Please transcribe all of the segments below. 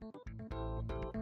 Thank you.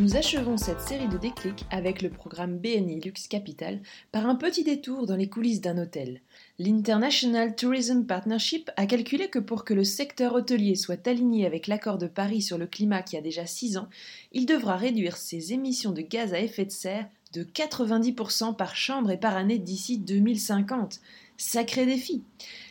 Nous achevons cette série de déclics avec le programme BNI Lux Capital par un petit détour dans les coulisses d'un hôtel. L'International Tourism Partnership a calculé que pour que le secteur hôtelier soit aligné avec l'accord de Paris sur le climat qui a déjà 6 ans, il devra réduire ses émissions de gaz à effet de serre de 90% par chambre et par année d'ici 2050. Sacré défi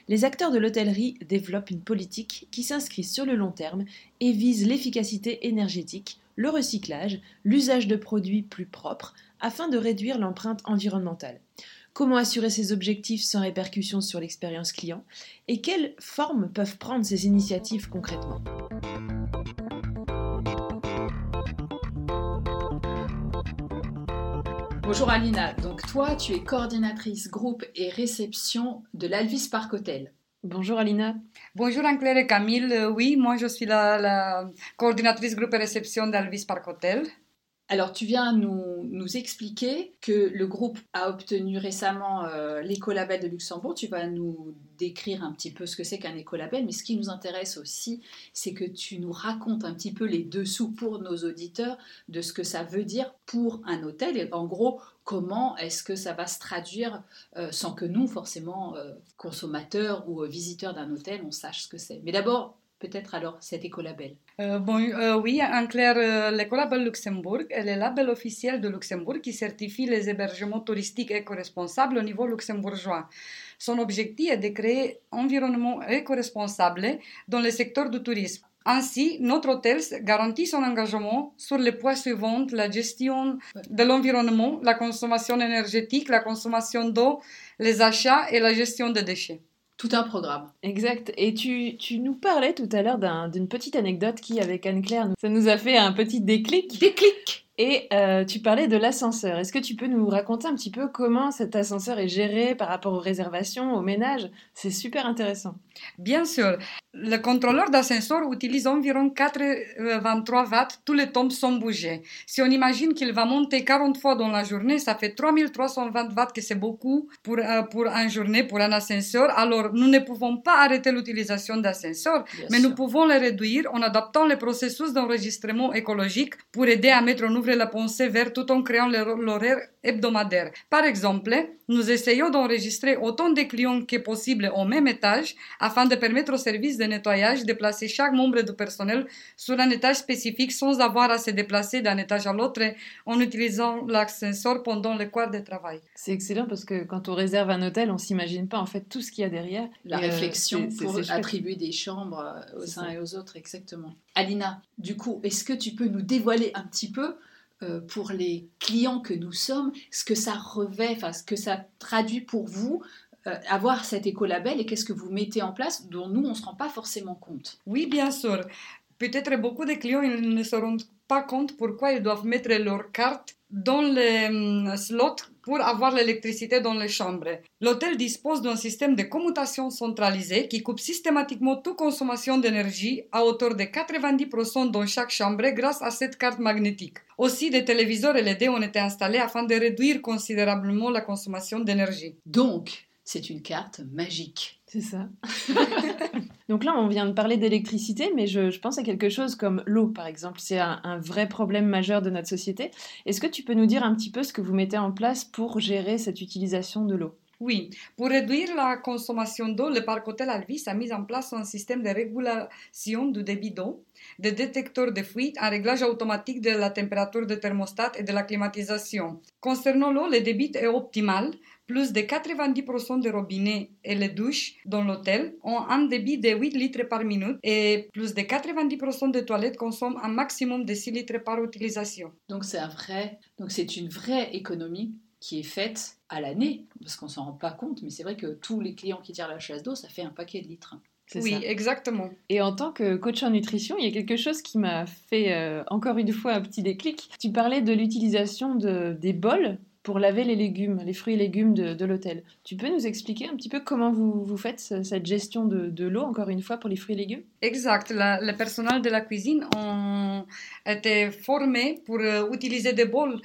Les acteurs de l'hôtellerie développent une politique qui s'inscrit sur le long terme et vise l'efficacité énergétique, le recyclage, l'usage de produits plus propres, afin de réduire l'empreinte environnementale. Comment assurer ces objectifs sans répercussion sur l'expérience client? Et quelles formes peuvent prendre ces initiatives concrètement? Bonjour Alina, donc toi tu es coordinatrice groupe et réception de l'Alvis Park Hotel. Bonjour Alina. Bonjour Anne-Claire et Camille. Euh, oui, moi je suis la, coordinatrice groupe réception d'Alvis Park Hotel. Alors, tu viens nous, nous, expliquer que le groupe a obtenu récemment euh, l'écolabel de Luxembourg. Tu vas nous décrire un petit peu ce que c'est qu'un écolabel, mais ce qui nous intéresse aussi, c'est que tu nous racontes un petit peu les dessous pour nos auditeurs de ce que ça veut dire pour un hôtel et en gros, comment est-ce que ça va se traduire euh, sans que nous, forcément, euh, consommateurs ou visiteurs d'un hôtel, on sache ce que c'est. Mais d'abord, peut-être alors cet écolabel? Euh, bon, euh, Oui, en clair, euh, l'écolabel Luxembourg est le label officiel de Luxembourg qui certifie les hébergements touristiques éco-responsables au niveau luxembourgeois. Son objectif est de créer un environnement éco-responsable dans le secteur du tourisme. Ainsi, notre hôtel garantit son engagement sur les points suivants la gestion de l'environnement, la consommation énergétique, la consommation d'eau, les achats et la gestion des déchets tout un programme. Exact. Et tu, tu nous parlais tout à l'heure d'une petite anecdote qui, avec Anne-Claire, ça nous a fait un petit déclic. Déclic Et euh, tu parlais de l'ascenseur. Est-ce que tu peux nous raconter un petit peu comment cet ascenseur est géré par rapport aux réservations, aux ménages? C'est super intéressant. Bien sûr. Le contrôleur d'ascenseur utilise environ 83 watts tous les temps sans bouger. Si on imagine qu'il va monter 40 fois dans la journée, ça fait 3320 watts, que c'est beaucoup pour, euh, pour une journée, pour un ascenseur. Alors, nous ne pouvons pas arrêter l'utilisation d'ascenseurs, mais nous pouvons les réduire en adaptant le processus d'enregistrement écologique pour aider à mettre en œuvre la pensée verte tout en créant l'horaire hebdomadaire. Par exemple, nous essayons d'enregistrer autant de clients que possible au même étage afin de permettre au service de nettoyage de placer chaque membre du personnel sur un étage spécifique sans avoir à se déplacer d'un étage à l'autre en utilisant l'ascenseur pendant le quart de travail. C'est excellent parce que quand on réserve un hôtel, on s'imagine pas en fait tout ce qu'il y a derrière. La euh, réflexion pour attribuer des chambres euh, aux uns et aux autres, exactement. Alina, du coup, est-ce que tu peux nous dévoiler un petit peu euh, pour les clients que nous sommes, ce que ça revêt, enfin ce que ça traduit pour vous, avoir cet écolabel et qu'est-ce que vous mettez en place dont nous, on ne se rend pas forcément compte. Oui, bien sûr. Peut-être beaucoup de clients ils ne se rendent pas compte pourquoi ils doivent mettre leur carte dans les hum, slots pour avoir l'électricité dans les chambres. L'hôtel dispose d'un système de commutation centralisé qui coupe systématiquement toute consommation d'énergie à hauteur de 90% dans chaque chambre grâce à cette carte magnétique. Aussi, des téléviseurs LED ont été installés afin de réduire considérablement la consommation d'énergie. Donc, c'est une carte magique. C'est ça. Donc là, on vient de parler d'électricité, mais je, pense à quelque chose comme l'eau, par exemple. C'est un, vrai problème majeur de notre société. Est-ce que tu peux nous dire un petit peu ce que vous mettez en place pour gérer cette utilisation de l'eau? Oui, pour réduire la consommation d'eau, le parc hôtel Alvis a mis en place un système de régulation du débit d'eau, des détecteurs de fuite, un réglage automatique de la température de thermostat et de la climatisation. Concernant l'eau, le débit est optimal plus de 90% des robinets et les douches dans l'hôtel ont un débit de 8 litres par minute et plus de 90% des toilettes consomment un maximum de 6 litres par utilisation. Donc c'est vrai, donc c'est une vraie économie qui est faite à l'année, parce qu'on s'en rend pas compte, mais c'est vrai que tous les clients qui tirent la chasse d'eau, ça fait un paquet de litres. Oui, exactement. Et en tant que coach en nutrition, il y a quelque chose qui m'a fait euh, encore une fois un petit déclic. Tu parlais de l'utilisation de, des bols pour laver les légumes, les fruits et légumes de, l'hôtel. Tu peux nous expliquer un petit peu comment vous, vous faites cette gestion de, l'eau, encore une fois, pour les fruits et légumes? Exact. le personnel de la cuisine ont été formé pour euh, utiliser des bols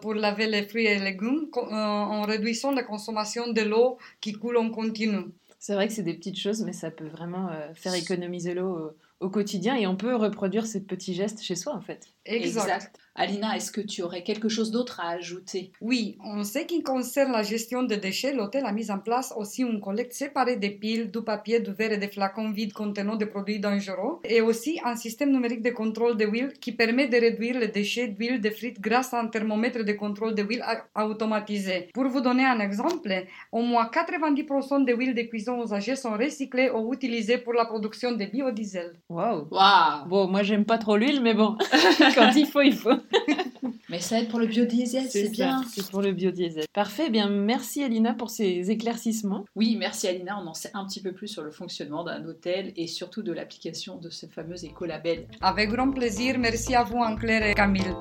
pour laver les fruits et légumes euh, en réduisant la consommation de l'eau qui coule en continu. C'est vrai que c'est des petites choses, mais ça peut vraiment faire économiser l'eau au quotidien et on peut reproduire ces petits gestes chez soi en fait. exact. Alina, est-ce que tu aurais quelque chose d'autre à ajouter? Oui, en ce qui concerne la gestion des déchets, l'hôtel a mis en place aussi une collecte séparée des piles, du papier, du verre et des flacons vides contenant des produits dangereux, et aussi un système numérique de contrôle de huile qui permet de réduire les déchets d'huile de frites grâce à un thermomètre de contrôle de huile automatisé. Pour vous donner un exemple, au moins 90% des huiles de cuisson usagées sont recyclées ou utilisées pour la production de biodiesel. Waouh wow. Bon, moi j'aime pas trop l'huile, mais bon, quand il faut, il faut. Mais ça aide pour le biodiesel, c'est bien. C'est pour le biodiesel. Parfait, bien merci Alina pour ces éclaircissements. Oui, merci Alina, on en sait un petit peu plus sur le fonctionnement d'un hôtel et surtout de l'application de ce fameux écolabel. Avec grand plaisir, merci à vous Anne-Claire et Camille.